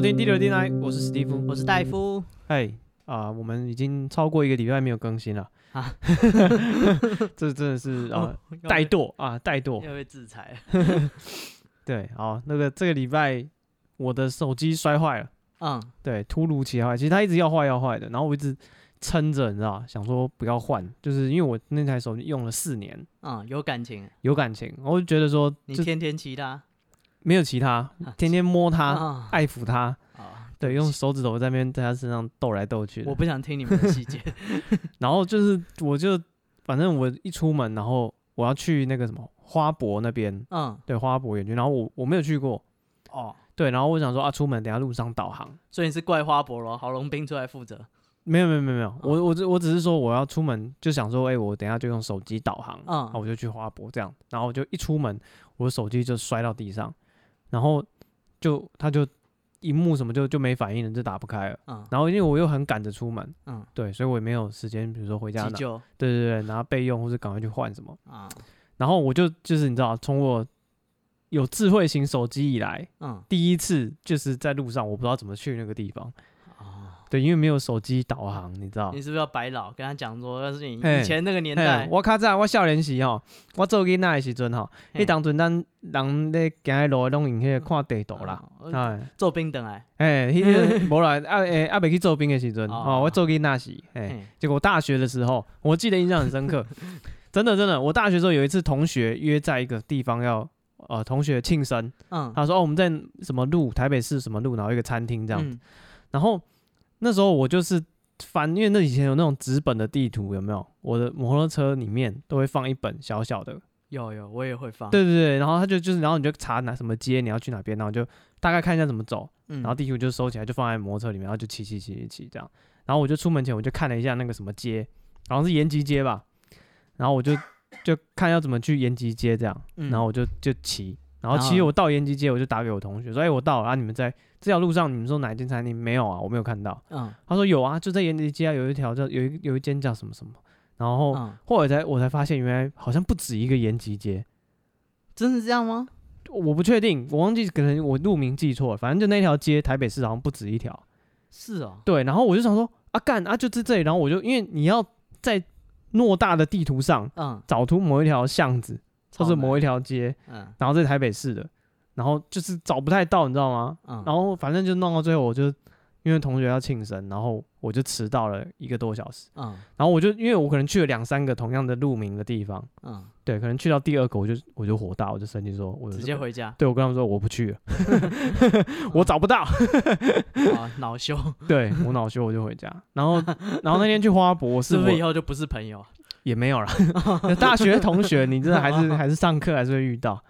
收听第六电台，我是史蒂夫，我是戴夫。哎啊，我们已经超过一个礼拜没有更新了啊！这真的是啊，怠惰啊，怠惰要被制裁。对，好，那个这个礼拜我的手机摔坏了，嗯，对，突如其来，其实它一直要坏要坏的，然后我一直撑着，你知道，想说不要换，就是因为我那台手机用了四年，嗯，有感情，有感情，我就觉得说你天天骑它。没有其他，天天摸它，爱抚它，对，用手指头在那边在它身上逗来逗去。我不想听你们的细节。然后就是，我就反正我一出门，然后我要去那个什么花博那边，嗯，对，花博园区。然后我我没有去过，哦，对，然后我想说啊，出门等下路上导航。所以你是怪花博咯？郝龙斌出来负责？没有没有没有没有，我我只我只是说我要出门，就想说，哎，我等下就用手机导航，嗯，我就去花博这样。然后我就一出门，我的手机就摔到地上。然后就他就荧幕什么就就没反应了，就打不开了。嗯。然后因为我又很赶着出门，嗯，对，所以我也没有时间，比如说回家拿，对对对，拿备用或是赶快去换什么。啊。然后我就就是你知道，从我有智慧型手机以来，嗯，第一次就是在路上，我不知道怎么去那个地方。对，因为没有手机导航，你知道？你是不是要白老跟他讲说，要是你以前那个年代，我卡在我少年时吼，我做囡仔的时阵吼，迄当阵咱人咧行喺路拢用迄个看地图啦，哎，做兵等来，哎，迄个 无啦啊诶，啊未去做兵的时阵，哦，我做囡仔时，哎，结果大学的时候，我记得印象很深刻，真的真的，我大学时候有一次同学约在一个地方要，呃，同学庆生，嗯，他说哦我们在什么路，台北市什么路，然后一个餐厅这样子，然后。那时候我就是翻，因为那以前有那种纸本的地图，有没有？我的摩托车里面都会放一本小小的。有有，我也会放。对对对，然后他就就是，然后你就查哪什么街，你要去哪边，然后就大概看一下怎么走，嗯、然后地图就收起来，就放在摩托车里面，然后就骑骑骑骑骑这样。然后我就出门前我就看了一下那个什么街，好像是延吉街吧。然后我就就看要怎么去延吉街这样，然后我就就骑。然后其实我到延吉街，我就打给我同学说：“哎，我到了啊！你们在这条路上，你们说哪一间餐厅？没有啊，我没有看到。”嗯，他说有啊，就在延吉街啊，有一条叫有一有一间叫什么什么。然后后来才我才发现，原来好像不止一个延吉街。真是这样吗？我不确定，我忘记，可能我路名记错了。反正就那条街，台北市好像不止一条。是哦。对，然后我就想说啊干啊，就在这里。然后我就因为你要在偌大的地图上，嗯，找出某一条巷子。或是某一条街，嗯，然后在台北市的，然后就是找不太到，你知道吗？嗯，然后反正就弄到最后，我就因为同学要庆生，然后我就迟到了一个多小时，嗯，然后我就因为我可能去了两三个同样的路名的地方，嗯，对，可能去到第二个我就我就火大，我就生气说，我直接回家，对，我跟他们说我不去了，我找不到，啊，恼羞，对，我恼羞我就回家，然后然后那天去花博，是不是以后就不是朋友？也没有了，大学同学，你真的还是 还是上课还是会遇到，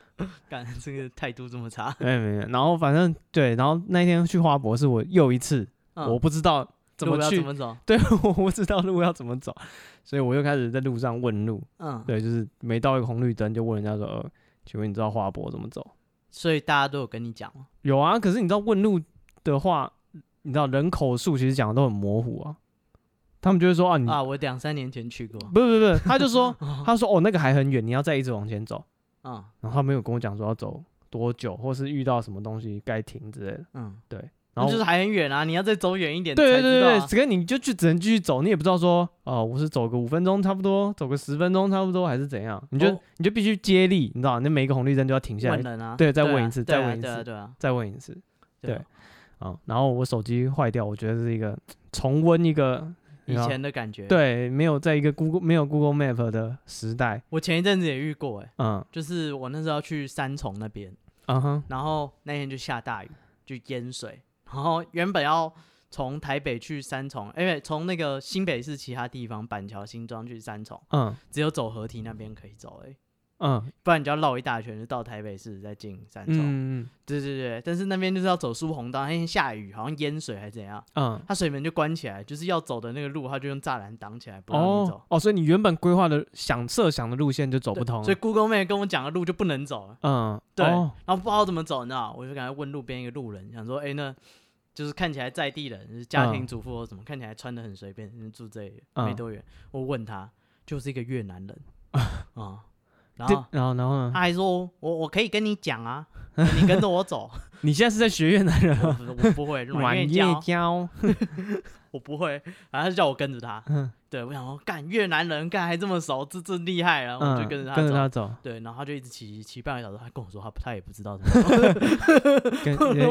干这个态度这么差，没有没有，然后反正对，然后那天去花博是我又一次，我不知道怎么去，怎么走，对，我不知道路要怎么走，所以我又开始在路上问路，嗯，对，就是每到一个红绿灯就问人家说，呃，请问你知道花博怎么走？所以大家都有跟你讲吗？有啊，可是你知道问路的话，你知道人口数其实讲的都很模糊啊。他们就会说啊，你啊，我两三年前去过，不是不是不是，他就说，他说哦，那个还很远，你要再一直往前走，嗯，然后他没有跟我讲说要走多久，或是遇到什么东西该停之类的，嗯，对，然后就是还很远啊，你要再走远一点，对对对对，只跟你就去只能继续走，你也不知道说哦，我是走个五分钟差不多，走个十分钟差不多，还是怎样，你就你就必须接力，你知道，那每一个红绿灯就要停下来，对，再问一次，再问一次，对啊，再问一次，对，啊，然后我手机坏掉，我觉得是一个重温一个。以前的感觉，对，没有在一个 Google 没有 Google Map 的时代。我前一阵子也遇过，哎，嗯，就是我那时候要去三重那边，嗯哼，然后那天就下大雨，就淹水，然后原本要从台北去三重，因为从那个新北市其他地方板桥、新庄去三重，嗯，只有走河堤那边可以走，哎。嗯，不然你就要绕一大圈，就到台北市再进三重。嗯，对对对，但是那边就是要走疏洪道，那天下雨，好像淹水还是怎样。嗯，它水门就关起来，就是要走的那个路，它就用栅栏挡起来，不让你走。哦，所以你原本规划的想设想的路线就走不通。所以 Google Map 跟我讲的路就不能走了。嗯，对。然后不知道怎么走，你知道？我就赶快问路边一个路人，想说，哎，那就是看起来在地人，就是家庭主妇或什么，看起来穿的很随便，住这里没多远。我问他，就是一个越南人。啊。然后然后然后呢？他还说我我可以跟你讲啊，你跟着我走。你现在是在学越南人吗？我不会，软月娇。我不会，然后他就叫我跟着他。嗯，对，我想说，干越南人，干还这么熟，这这厉害了，我就跟着他走。跟着他走。对，然后他就一直骑骑半个小时，他跟我说他他也不知道怎么。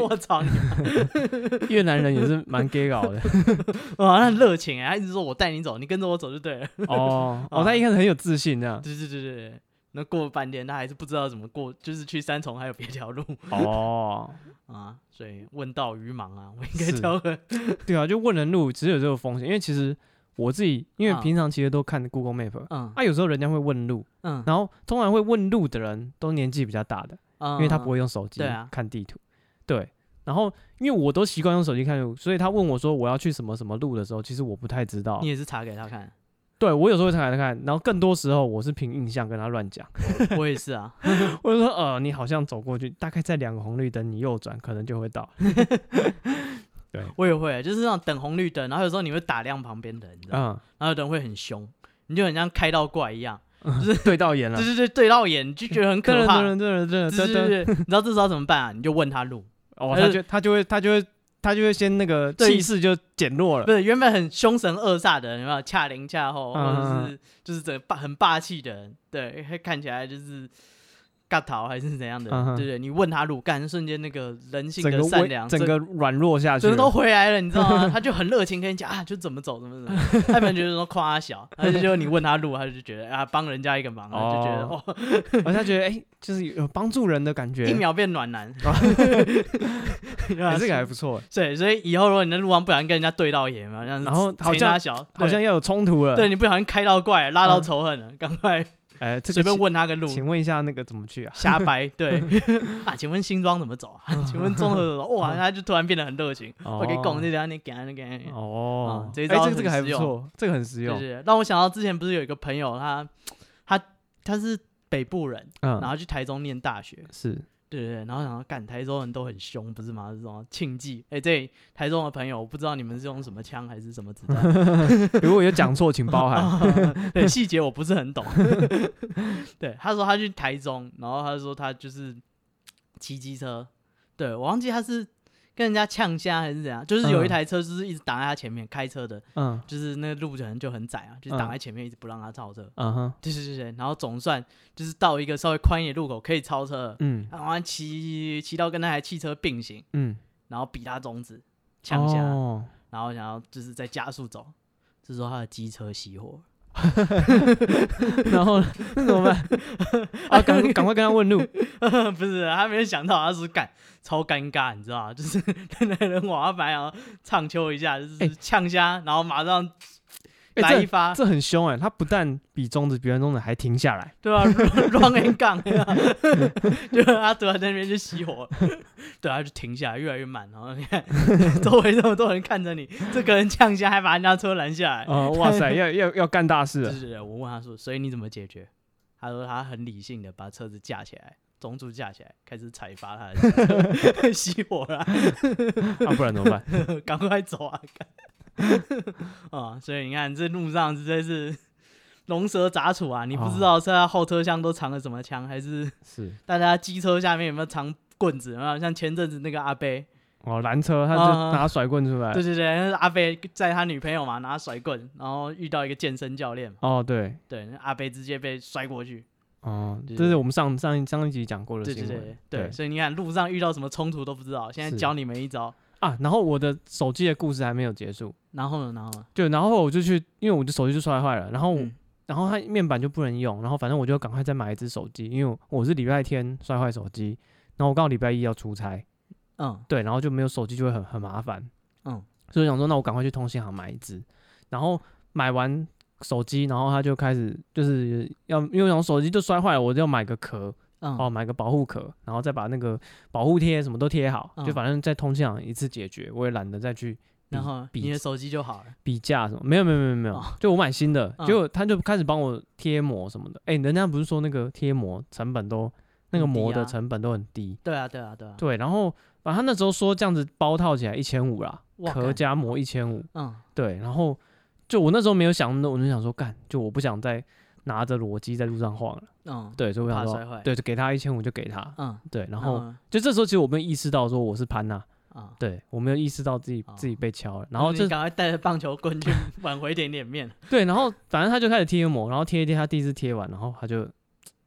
我操你！越南人也是蛮 gay 搞的，哇，那热情哎，他一直说我带你走，你跟着我走就对了。哦哦，他一开始很有自信这样。对对对对。那过了半天，他还是不知道怎么过，就是去三重还有别条路哦 啊，所以问道于盲啊，我应该教个对啊，就问人路只有这个风险，因为其实我自己因为平常其实都看 Google Map，嗯，啊有时候人家会问路，嗯，然后通常会问路的人都年纪比较大的，嗯，因为他不会用手机看地图，对，啊，对，然后因为我都习惯用手机看路，所以他问我说我要去什么什么路的时候，其实我不太知道，你也是查给他看。对，我有时候会查来看，然后更多时候我是凭印象跟他乱讲。我也是啊，我就说呃，你好像走过去，大概在两个红绿灯，你右转可能就会到。对，我也会，就是那种等红绿灯，然后有时候你会打量旁边的人，你知道吗？嗯、然后有人会很凶，你就很像开到怪一样，就是、嗯、对到眼了。对对对，对到眼就觉得很可怕。对对对对对对对，你知道这时候怎么办啊？你就问他路，哦，他就他就会他就会。他就会先那个气势就减弱了，不是原本很凶神恶煞的人，有没有恰灵恰后，或者是就是这个霸很霸气的人，对，看起来就是。尬逃还是怎样的，对不对？你问他路，干瞬间那个人性的善良，整个软弱下去，整个都回来了，你知道吗？他就很热情跟你讲啊，就怎么走，怎么走。他们觉得说夸他小，他就你问他路，他就觉得啊，帮人家一个忙，就觉得哦，他觉得哎，就是有帮助人的感觉，一秒变暖男，这个还不错。对，所以以后如果你在路上不小心跟人家对到眼嘛，然后好像好像要有冲突了，对，你不小心开到怪，拉到仇恨了，赶快。哎，随便问他个路，请问一下那个怎么去啊？瞎掰，对 啊，请问新庄怎么走啊？请问综合怎么走？哇，他就突然变得很热情，我给拱那条你给那个哦，这招这个还不错，这个很实用。是，让我想到之前不是有一个朋友，他他他是北部人，然后去台中念大学，是。对对对，然后想要干台中人都很凶，不是吗？这种庆忌，哎，这台中的朋友，我不知道你们是用什么枪还是什么子弹，如果有讲错，请包涵。对，细节我不是很懂。对，他说他去台中，然后他说他就是骑机车，对，我忘记他是。跟人家呛虾还是怎样？就是有一台车，就是一直挡在他前面开车的，嗯，就是那个路可能就很窄啊，就是挡在前面，一直不让他超车，嗯哼，对对对对，然后总算就是到一个稍微宽一点路口可以超车，嗯，然后骑骑到跟那台汽车并行，嗯，然后比他中指呛虾，然后想要就是在加速走，这时候他的机车熄火。然后 那怎么办？啊，赶赶快跟他问路。不是，他没有想到他是干超尴尬，你知道吗？就是那人往他白啊唱秋一下，就是呛虾，然后马上。来一发，这很凶哎！他不但比中指，比完中指还停下来，对啊，run and gun，就是他突然在那边就熄火，对，啊就停下来，越来越慢，然后你看周围这么多人看着你，这个人呛下还把人家车拦下来，哦，哇塞，要要要干大事了！是是，我问他说，所以你怎么解决？他说他很理性的把车子架起来，中柱架起来，开始踩发他的车，熄火了，那不然怎么办？赶快走啊！啊，所以你看这路上实在是 龙蛇杂处啊！你不知道是他后车厢都藏了什么枪，还是是 大家机车下面有没有藏棍子？有没有像前阵子那个阿贝哦，拦车他就拿甩棍出来。对对对，那是阿贝载他女朋友嘛，拿甩棍，然后遇到一个健身教练。哦，对对，阿贝直接被摔过去。哦，这是我们上上上一集讲过的新闻。对对对对，所以你看路上遇到什么冲突都不知道，现在教你们一招。啊，然后我的手机的故事还没有结束。然后呢？然后呢就然后我就去，因为我的手机就摔坏了，然后、嗯、然后它面板就不能用，然后反正我就赶快再买一只手机，因为我是礼拜天摔坏手机，然后我刚好礼拜一要出差，嗯，对，然后就没有手机就会很很麻烦，嗯，所以想说那我赶快去通信行买一只，然后买完手机，然后他就开始就是要因为我手机就摔坏了，我就要买个壳。哦，买个保护壳，然后再把那个保护贴什么都贴好，就反正在通信行一次解决，我也懒得再去。然后你的手机就好了，比价什么？没有没有没有没有，就我买新的，结果他就开始帮我贴膜什么的。哎，人家不是说那个贴膜成本都那个膜的成本都很低？对啊对啊对啊。对，然后反正他那时候说这样子包套起来一千五啦，壳加膜一千五。嗯，对，然后就我那时候没有想那么多，我就想说干，就我不想再。拿着裸机在路上晃了。嗯，对，所以我想说，对，就给他一千五就给他。嗯，对，然后就这时候其实我没有意识到说我是潘娜。啊，对，我没有意识到自己自己被敲了，然后就赶快带着棒球棍去 挽回点点面。对，然后反正他就开始贴膜，然后贴一贴，他第一次贴完，然后他就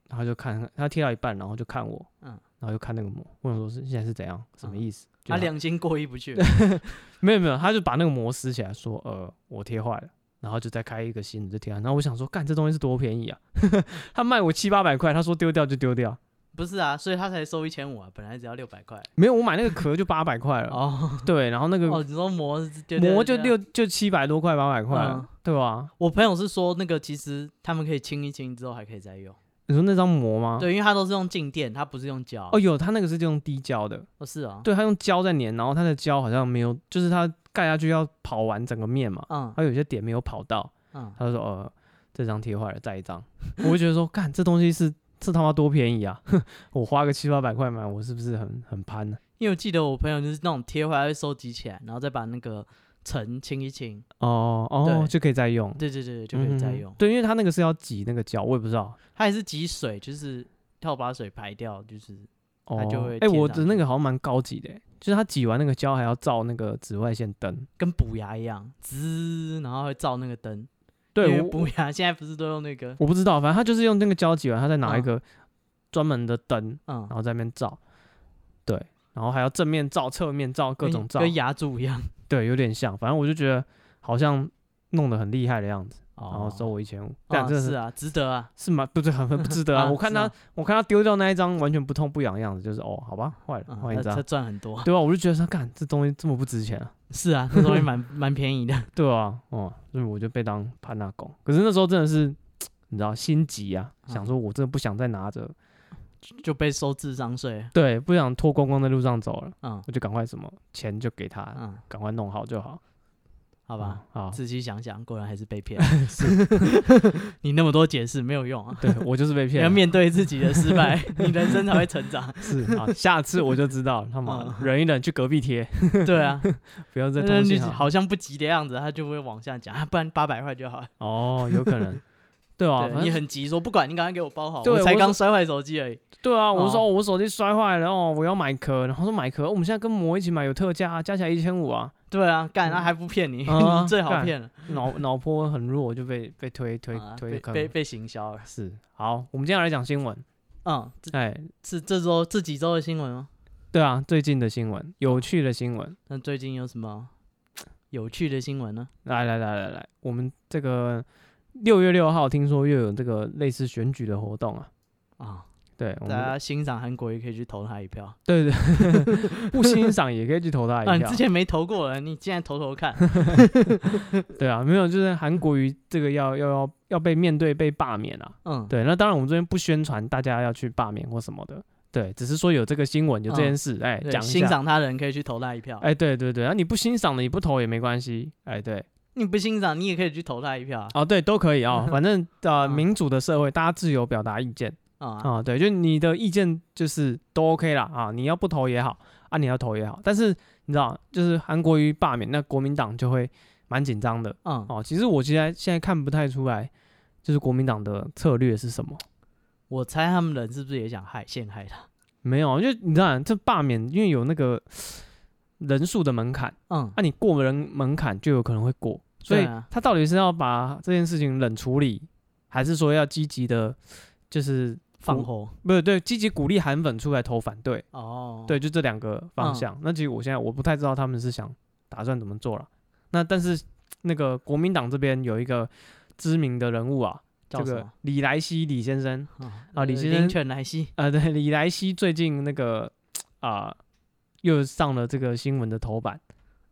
他就看他贴到一半，然后就看我，嗯，然后就看那个膜，我想说是现在是怎样，什么意思？他良心过意不去。没有没有，他就把那个膜撕起来，说呃我贴坏了，然后就再开一个新的就贴上。然后我想说，干这东西是多便宜啊，他卖我七八百块，他说丢掉就丢掉。不是啊，所以他才收一千五啊，本来只要六百块。没有，我买那个壳就八百块了。哦，对，然后那个哦，你说膜膜就六就七百多块，八百块，对吧？我朋友是说那个其实他们可以清一清之后还可以再用。你说那张膜吗？对，因为它都是用静电，它不是用胶。哦，有，它那个是用滴胶的。哦，是啊。对，它用胶在粘，然后它的胶好像没有，就是它盖下去要跑完整个面嘛。嗯。它有些点没有跑到。嗯。他就说：“呃，这张贴坏了，再一张。”我就觉得说：“干，这东西是。”这他妈多便宜啊！我花个七八百块买，我是不是很很攀呢？因为我记得我朋友就是那种贴回来会收集起来，然后再把那个尘清一清。哦哦，对就可以再用。对对对，就可以再用。嗯、对，因为它那个是要挤那个胶，我也不知道。它也是挤水，就是要把水排掉，就是他就会。哎、欸，我的那个好像蛮高级的，就是它挤完那个胶还要照那个紫外线灯，跟补牙一样，滋，然后会照那个灯。对，补牙现在不是都用那个？我不知道，反正他就是用那个胶挤完，他再拿一个专门的灯，嗯，然后在那边照，对，然后还要正面照、侧面照，各种照，跟牙柱一样，对，有点像。反正我就觉得好像弄得很厉害的样子，然后收我一千五，这样真的是啊，值得啊，是吗？不是很很不值得啊？我看他，我看他丢掉那一张完全不痛不痒的样子，就是哦，好吧，坏了，换一张，他赚很多，对吧？我就觉得他，干这东西这么不值钱啊？是啊，这东西蛮蛮便宜的，对啊，哦，所以我就被当潘娜狗。可是那时候真的是，你知道心急啊，想说我真的不想再拿着，就被收智商税。对，不想脱光光在路上走了，嗯，我就赶快什么钱就给他，嗯，赶快弄好就好。好吧，好，仔细想想，果然还是被骗。是，你那么多解释没有用啊。对，我就是被骗。要面对自己的失败，你人生才会成长。是啊，下次我就知道，他妈忍一忍，去隔壁贴。对啊，不要再东西好像不急的样子，他就会往下讲，不然八百块就好。哦，有可能。对啊，你很急，说不管你赶快给我包好，我才刚摔坏手机而已。对啊，我说我手机摔坏了，然后我要买壳，然后说买壳，我们现在跟膜一起买，有特价，加起来一千五啊。对啊，干他还不骗你，最好骗了。脑脑波很弱，就被被推推推被被行销了。是，好，我们接下来讲新闻。嗯，哎，是这周这几周的新闻吗？对啊，最近的新闻，有趣的新闻。那最近有什么有趣的新闻呢？来来来来来，我们这个六月六号听说又有这个类似选举的活动啊。啊。对，大家欣赏韩国瑜可以去投他一票。对对，不欣赏也可以去投他一票。啊，你之前没投过了，你现在投投看。对啊，没有，就是韩国瑜这个要要要要被面对被罢免啊。嗯，对，那当然我们这边不宣传大家要去罢免或什么的，对，只是说有这个新闻有这件事，哎，讲欣赏他的人可以去投他一票。哎，对对对，那你不欣赏的你不投也没关系，哎，对，你不欣赏你也可以去投他一票。哦，对，都可以啊，反正呃，民主的社会大家自由表达意见。啊，对，就你的意见就是都 OK 啦啊，你要不投也好啊，你要投也好，但是你知道，就是韩国瑜罢免，那国民党就会蛮紧张的。嗯，哦，其实我现在现在看不太出来，就是国民党的策略是什么。我猜他们人是不是也想害陷害他？没有，就你知道，这罢免因为有那个人数的门槛，嗯，那、啊、你过人门槛就有可能会过，所以他到底是要把这件事情冷处理，还是说要积极的，就是。放火？不是对，积极鼓励韩粉出来投反对。哦，对，就这两个方向。嗯、那其实我现在我不太知道他们是想打算怎么做了。那但是那个国民党这边有一个知名的人物啊，这个李来希李先生、哦、啊，李先生犬来希。啊，对，李来希最近那个啊又上了这个新闻的头版。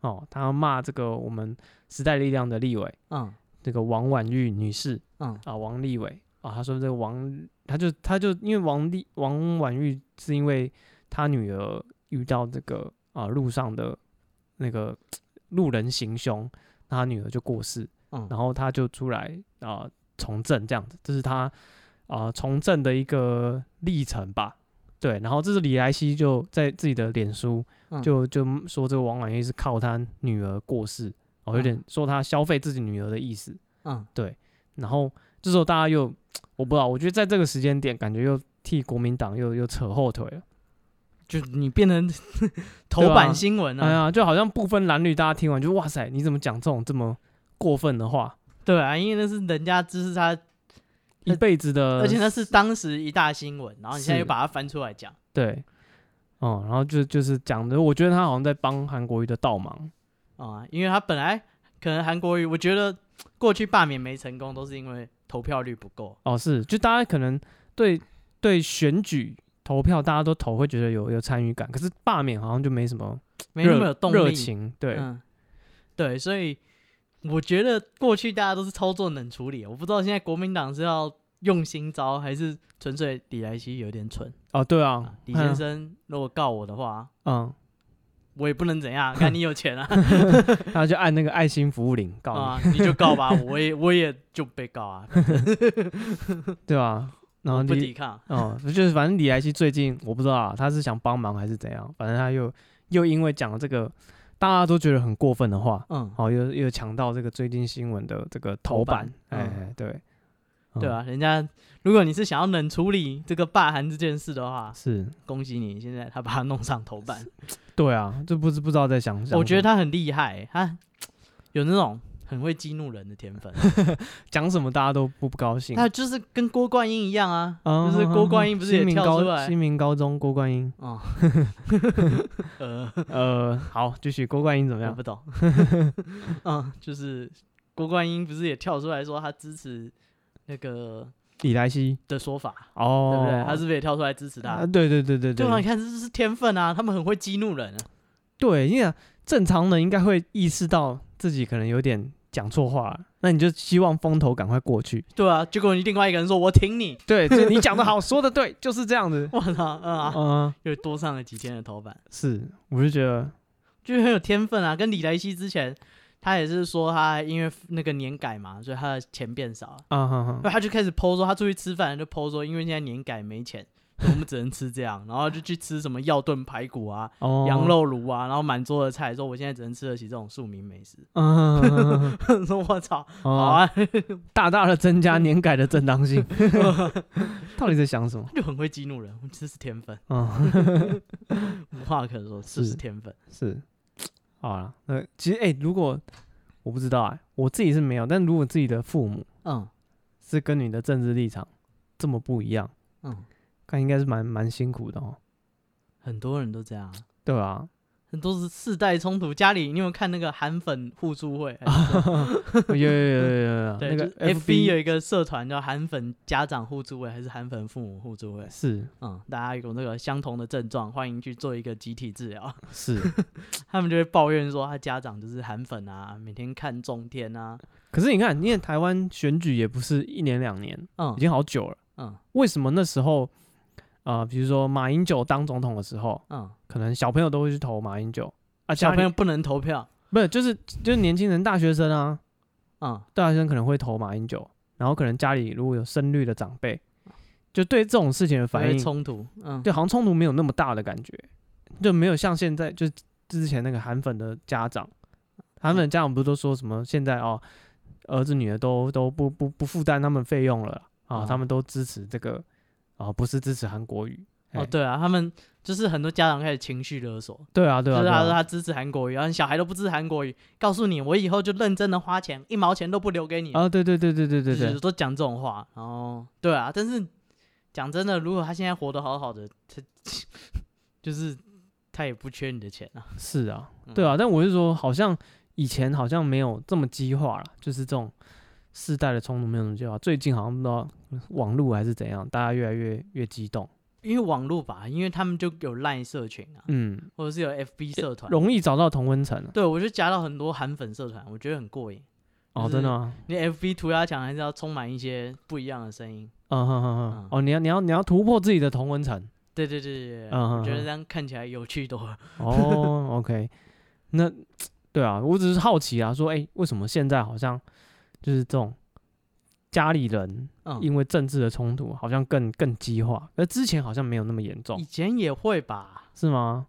哦，他骂这个我们时代力量的立委，嗯，这个王婉玉女士，嗯。啊，王立伟。啊，他说这个王，他就他就因为王立王婉玉是因为他女儿遇到这个啊路上的那个路人行凶，那他女儿就过世，嗯，然后他就出来啊从政这样子，这是他啊从政的一个历程吧，对，然后这是李来西就在自己的脸书就就说这个王婉玉是靠他女儿过世，哦，有点说他消费自己女儿的意思，嗯，对。然后这时候大家又我不知道，我觉得在这个时间点，感觉又替国民党又又扯后腿了，就你变成 头版新闻了，哎呀，就好像不分蓝绿，大家听完就哇塞，你怎么讲这种这么过分的话？对啊，因为那是人家支持他一辈子的，而且那是当时一大新闻，然后你现在又把它翻出来讲，对，哦，然后就就是讲的，我觉得他好像在帮韩国瑜的倒忙啊，因为他本来可能韩国瑜，我觉得过去罢免没成功，都是因为投票率不够。哦，是，就大家可能对对选举投票大家都投，会觉得有有参与感，可是罢免好像就没什么，没那么有动力，热情，对，嗯，对，所以。我觉得过去大家都是操作冷处理，我不知道现在国民党是要用心招，还是纯粹李来希有点蠢哦。对啊，啊李先生如果告我的话，嗯，我也不能怎样，看你有钱啊，他就按那个爱心服务铃告你，啊，你就告吧，我也我也就被告啊，对啊，然后不抵抗，哦，就是反正李来希最近我不知道啊，他是想帮忙还是怎样，反正他又又因为讲了这个。大家都觉得很过分的话，嗯，好，又又抢到这个最近新闻的这个头版，哎、嗯，对，对啊，人家如果你是想要冷处理这个霸韩这件事的话，是。恭喜你，现在他把它弄上头版，对啊，这不是不知道在想什么，我觉得他很厉害，他有那种。很会激怒人的天分，讲什么大家都不不高兴。他就是跟郭冠英一样啊，嗯、就是郭冠英不是也跳出来？新民高中郭冠英。哦，呃呃，好，继续郭冠英怎么样？不懂。嗯，就是郭冠英不是也跳出来说他支持那个李莱西的说法？哦，对不对？他是不是也跳出来支持他？啊、对对对对对。对啊，你看这是天分啊，他们很会激怒人啊。对，因为正常人应该会意识到自己可能有点。讲错话，那你就希望风头赶快过去。对啊，结果你另外一个人说：“我挺你。”对，就你讲的好，说的对，就是这样子。我操，嗯啊，嗯，又多上了几天的头版。是，我就觉得，就是很有天分啊。跟李莱希之前，他也是说他因为那个年改嘛，所以他的钱变少了。啊哈那，他就开始 po 说他出去吃饭就 po 说，因为现在年改没钱。我们只能吃这样，然后就去吃什么药炖排骨啊、哦、羊肉炉啊，然后满桌的菜，说我现在只能吃得起这种庶民美食。嗯，说我操，好啊，大大的增加年改的正当性。到底在想什么？就很会激怒人，这是天分。嗯，无话可说，是是天分。是，好了，那，其实哎、欸，如果我不知道哎、欸，我自己是没有，但如果自己的父母，嗯，是跟你的政治立场这么不一样，嗯。那应该是蛮蛮辛苦的哦，很多人都这样，对啊，很多是世代冲突。家里你有没有看那个韩粉互助会？有有有有有，对，那个 FB 有一个社团叫韩粉家长互助会，还是韩粉父母互助会？是，嗯，大家有那个相同的症状，欢迎去做一个集体治疗。是，他们就会抱怨说，他家长就是韩粉啊，每天看中天啊。可是你看，因为台湾选举也不是一年两年，嗯，已经好久了，嗯，为什么那时候？啊、呃，比如说马英九当总统的时候，嗯，可能小朋友都会去投马英九啊，小朋友不能投票，不是，就是就是年轻人、大学生啊，嗯，大学生可能会投马英九，然后可能家里如果有深绿的长辈，就对这种事情的反应冲突，嗯，对，好像冲突没有那么大的感觉，就没有像现在就之前那个韩粉的家长，韩粉的家长不是都说什么现在哦，儿子女儿都都不不不负担他们费用了啊，嗯、他们都支持这个。哦，不是支持韩国语哦，对啊，他们就是很多家长开始情绪勒索，对啊，对啊，就是他说他支持韩国语，然后小孩都不支持韩国语，告诉你我以后就认真的花钱，一毛钱都不留给你啊，对对对对对对对，都讲这种话，然后对啊，但是讲真的，如果他现在活得好好的，他 就是他也不缺你的钱啊，是啊，对啊，但我是说，好像以前好像没有这么激化了，就是这种。世代的冲突没有什么计划，最近好像不知道网络还是怎样，大家越来越越激动。因为网络吧，因为他们就有赖社群啊，嗯，或者是有 FB 社团，容易找到同温层。对，我就加到很多韩粉社团，我觉得很过瘾。哦，真的吗？你 FB 涂鸦墙还是要充满一些不一样的声音。嗯哼哼哼。哦，你要你要你要突破自己的同温层。对对对对，嗯，我觉得这样看起来有趣多了。哦，OK，那对啊，我只是好奇啊，说哎，为什么现在好像？就是这种家里人，因为政治的冲突，好像更更激化，而之前好像没有那么严重。以前也会吧？是吗？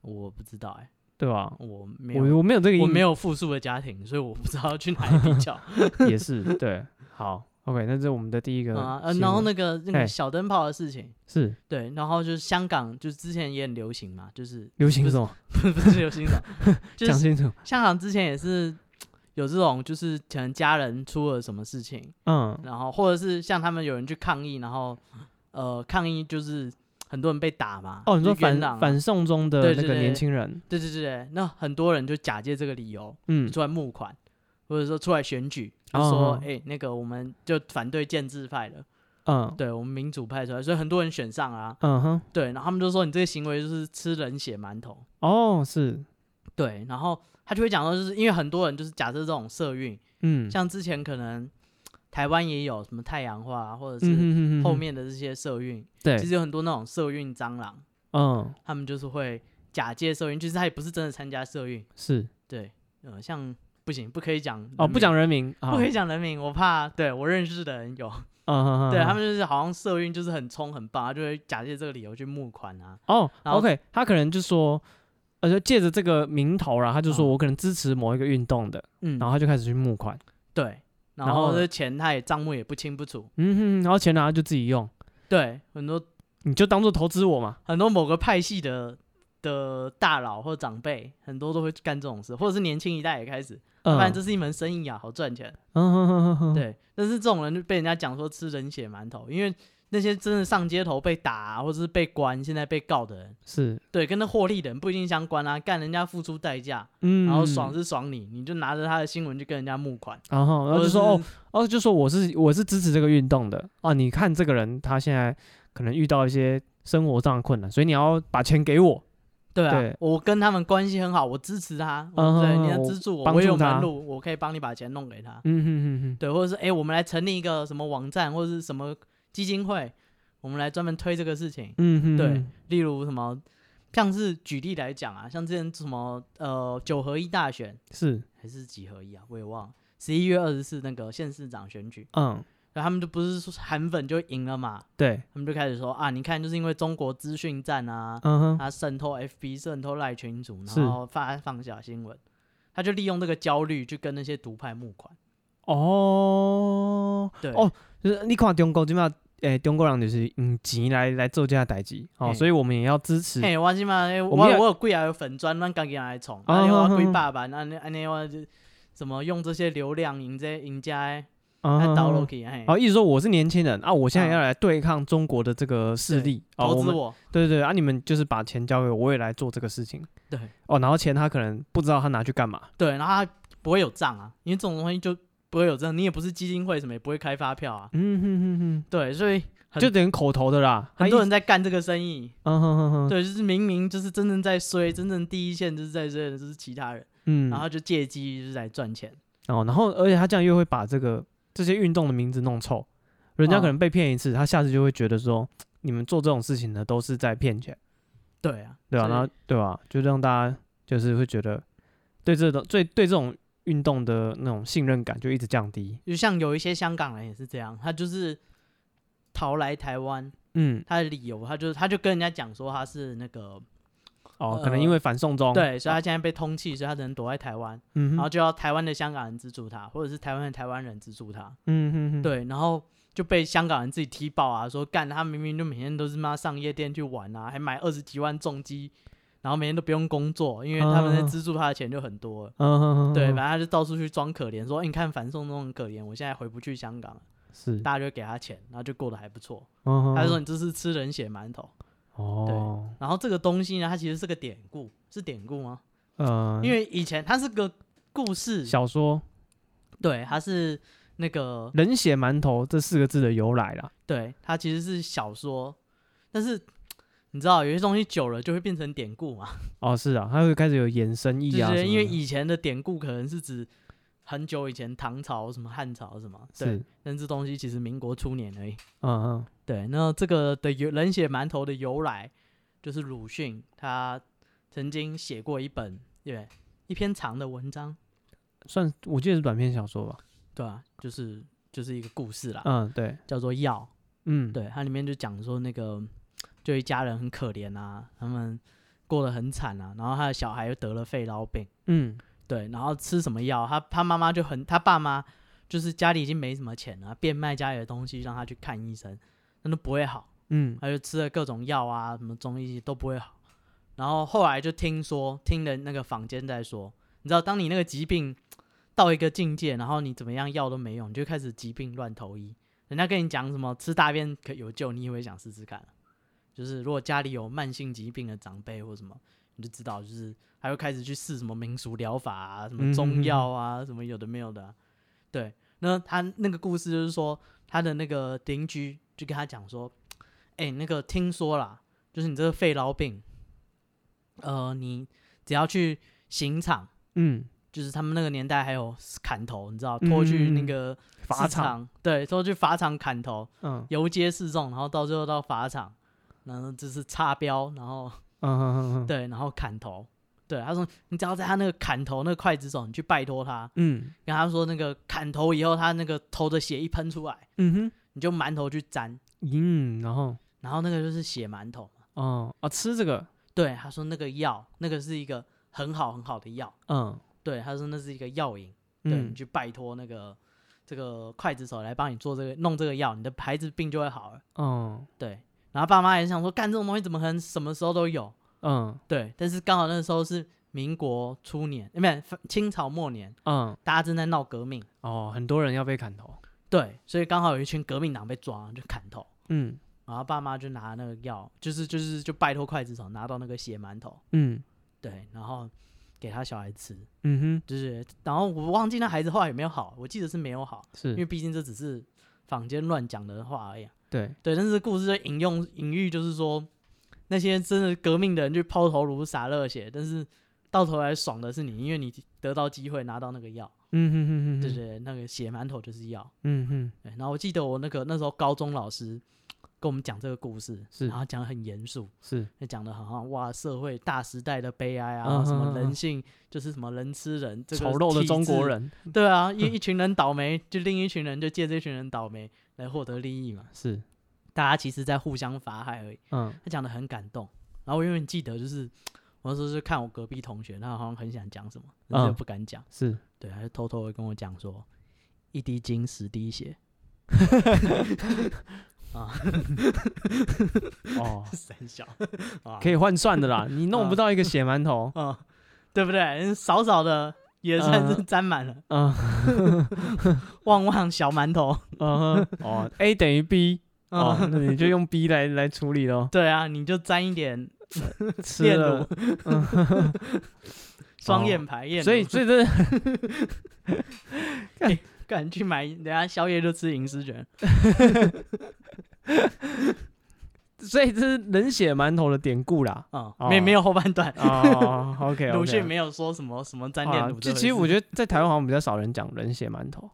我不知道哎、欸，对吧？我没有，我没有这个，我没有复数的家庭，所以我不知道去哪里比较。也是对，好，OK，那这是我们的第一个啊，然后那个那个小灯泡的事情是对，然后就是香港，就是之前也很流行嘛，就是流行什么？不 是不是流行什么？讲清楚。香港之前也是有这种，就是可能家人出了什么事情，嗯，然后或者是像他们有人去抗议，然后呃抗议就是。很多人被打嘛？哦，你说反反送中的那个年轻人，对对对对，那很多人就假借这个理由，嗯，出来募款，或者说出来选举，就说，哎，那个我们就反对建制派的，嗯，对我们民主派出来，所以很多人选上啊，嗯哼，对，然后他们就说你这个行为就是吃人血馒头，哦，是，对，然后他就会讲到，就是因为很多人就是假设这种社运，嗯，像之前可能。台湾也有什么太阳花，或者是后面的这些社运，对，其实有很多那种社运蟑螂，嗯，他们就是会假借社运，就是他也不是真的参加社运，是。对，呃，像不行，不可以讲哦，不讲人名，不可以讲人名，我怕，对我认识的人有，嗯，对他们就是好像社运就是很冲很棒，他就会假借这个理由去募款啊，哦，OK，他可能就说，呃，就借着这个名头啦，他就说我可能支持某一个运动的，嗯，然后他就开始去募款，对。然后这钱他也账目也不清不楚，嗯哼，然后钱拿就自己用，对，很多你就当做投资我嘛，很多某个派系的的大佬或长辈，很多都会干这种事，或者是年轻一代也开始，嗯、反正这是一门生意啊，好赚钱，嗯哼哼哼，对，但是这种人就被人家讲说吃人血馒头，因为。那些真的上街头被打、啊、或者是被关、现在被告的人，是对跟那获利的人不一定相关啊。干人家付出代价，嗯，然后爽是爽你，你就拿着他的新闻去跟人家募款，然后然后就说哦哦，就说我是我是支持这个运动的啊。你看这个人他现在可能遇到一些生活上的困难，所以你要把钱给我。对啊，对我跟他们关系很好，我支持他，嗯、对，你要资助我，我有门路，我可以帮你把钱弄给他。嗯哼哼哼，对，或者是哎，我们来成立一个什么网站或者是什么。基金会，我们来专门推这个事情。嗯哼，对，例如什么，像是举例来讲啊，像之前什么呃九合一大选是还是几合一啊，我也忘了。十一月二十四那个县市长选举，嗯，然后他们就不是说韩粉就赢了嘛？对，他们就开始说啊，你看就是因为中国资讯战啊，嗯哼，他渗透 FB 渗透赖群组，然后发放假新闻，他就利用这个焦虑去跟那些独派募款。哦，对，哦，就是你看中国怎么样？诶、欸，中国人就是用钱来来做这样代志，哦，所以我们也要支持。嘿，我起码我我有贵啊，有粉砖，咱家己来创，啊，我贵爸爸，那那那我就怎么用这些流量赢这赢家，来倒落去，嘿。哦，意思说我是年轻人啊，我现在要来对抗中国的这个势力，投资我。对对对，啊，你们就是把钱交给我，我也来做这个事情。对，哦，然后钱他可能不知道他拿去干嘛。对，然后他不会有账啊，因为这种东西就。不会有这样，你也不是基金会什么，也不会开发票啊。嗯哼哼哼，对，所以就等于口头的啦。很多人在干这个生意。嗯哼哼哼，对，就是明明就是真正在衰，真正第一线就是在这，就是其他人。嗯，然后就借机就是来赚钱。哦，然后而且他这样又会把这个这些运动的名字弄臭，人家可能被骗一次，他下次就会觉得说，你们做这种事情呢都是在骗钱。对啊，对啊，然后对吧？就让大家就是会觉得对这种最对这种。运动的那种信任感就一直降低，就像有一些香港人也是这样，他就是逃来台湾，嗯，他的理由，他就他就跟人家讲说他是那个，哦，可能因为反送中，对，所以他现在被通缉，所以他只能躲在台湾，嗯，然后就要台湾的香港人资助他，或者是台湾的台湾人资助他，嗯哼哼，对，然后就被香港人自己踢爆啊，说干他明明就每天都是妈上夜店去玩啊，还买二十几万重机。然后每天都不用工作，因为他们在资助他的钱就很多了。嗯、对，反正他就到处去装可怜，说：“你看樊送东很可怜，我现在回不去香港了。”是，大家就给他钱，然后就过得还不错。嗯、他就说：“你这是吃人血馒头。”哦，对。然后这个东西呢，它其实是个典故，是典故吗？嗯，因为以前它是个故事小说，对，它是那个“人血馒头”这四个字的由来啦。对，它其实是小说，但是。你知道有些东西久了就会变成典故嘛？哦，是啊，它会开始有衍生意啊。对，因为以前的典故可能是指很久以前唐朝什么汉朝什么，对。是。但这东西其实民国初年而已。嗯嗯。对，那这个的由人血馒头的由来，就是鲁迅他曾经写过一本对一篇长的文章，算我记得是短篇小说吧？对啊，就是就是一个故事啦。嗯，对，叫做《药》。嗯，对，它里面就讲说那个。就一家人很可怜啊，他们过得很惨啊，然后他的小孩又得了肺痨病，嗯，对，然后吃什么药，他他妈妈就很，他爸妈就是家里已经没什么钱了，变卖家里的东西让他去看医生，那都不会好。嗯，他就吃了各种药啊，什么中医都不会好。然后后来就听说，听的那个坊间在说，你知道，当你那个疾病到一个境界，然后你怎么样药都没用，你就开始疾病乱投医。人家跟你讲什么吃大便可有救，你也会想试试看。就是如果家里有慢性疾病的长辈或什么，你就知道，就是还会开始去试什么民俗疗法啊，什么中药啊，嗯、什么有的没有的、啊。对，那他那个故事就是说，他的那个邻居就跟他讲说，哎、欸，那个听说啦，就是你这个肺痨病。呃，你只要去刑场，嗯，就是他们那个年代还有砍头，你知道，拖去那个法场，对，拖去法场砍头，嗯，游街示众，然后到最后到法场，然后就是插标，然后，嗯嗯嗯，对，然后砍头，对，他说你只要在他那个砍头那个刽子手，你去拜托他，嗯，跟他说那个砍头以后，他那个头的血一喷出来，嗯哼，你就馒头去沾，嗯，然后，然后那个就是血馒头嘛，哦，哦，吃这个。对，他说那个药，那个是一个很好很好的药。嗯，对，他说那是一个药引，对，你去拜托那个这个刽子手来帮你做这个弄这个药，你的孩子病就会好了。嗯，对。然后爸妈也想说，干这种东西怎么可能什么时候都有？嗯，对。但是刚好那个时候是民国初年，没有清朝末年。嗯，大家正在闹革命。哦，很多人要被砍头。对，所以刚好有一群革命党被抓，就砍头。嗯。然后爸妈就拿那个药，就是就是就拜托刽子手拿到那个血馒头，嗯，对，然后给他小孩吃，嗯哼，就是，然后我忘记那孩子后来有没有好，我记得是没有好，是因为毕竟这只是坊间乱讲的话而已，对。对，但是故事的引用隐喻就是说，那些真的革命的人去抛头颅洒热血，但是到头来爽的是你，因为你得到机会拿到那个药，嗯哼哼哼，对对，那个血馒头就是药，嗯哼，对，然后我记得我那个那时候高中老师。跟我们讲这个故事，是，然后讲的很严肃，是，讲得好像哇，社会大时代的悲哀啊，嗯、什么人性就是什么人吃人，这个丑陋的中国人，对啊，一一群人倒霉，就另一群人就借这群人倒霉来获得利益嘛，是，大家其实在互相罚害而已。嗯，他讲的很感动，然后我永远记得，就是 我那时候是看我隔壁同学，他好像很想讲什么，但是又不敢讲，是。对，他就偷偷的跟我讲说，一滴精十滴血。啊，哦，三小，可以换算的啦。你弄不到一个血馒头，嗯，对不对？少少的也算是沾满了，嗯，旺旺小馒头，嗯，哦，A 等于 B，哦，那你就用 B 来来处理咯。对啊，你就沾一点吃 乳，双眼牌焰乳，所以所以这。赶紧去买，等下宵夜就吃银丝卷。所以这是冷血馒头的典故啦。啊、嗯，没、哦、没有后半段。哦，OK，鲁迅没有说什么什么沾点卤。就其实我觉得在台湾好像比较少人讲冷血馒头。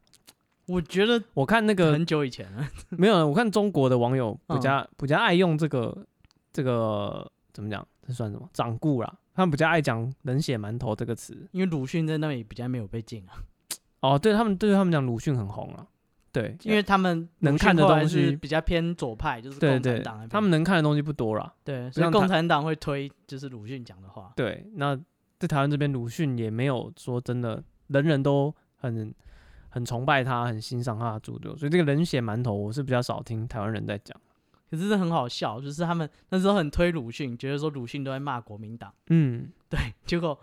我觉得我看那个很久以前了，没有。我看中国的网友比较、嗯、比较爱用这个这个怎么讲？这算什么？掌故啦。他们比较爱讲冷血馒头这个词，因为鲁迅在那里比较没有被禁啊。哦，对他们，对他们讲鲁迅很红啊，对，因为他们能看的东西比较偏左派，就是共产党，他们能看的东西不多啦，对，所以共产党会推就是鲁迅讲的话。对，那在台湾这边，鲁迅也没有说真的，人人都很很崇拜他，很欣赏他的著作，所以这个冷血馒头，我是比较少听台湾人在讲。可是这很好笑，就是他们那时候很推鲁迅，觉得说鲁迅都在骂国民党，嗯，对，结果。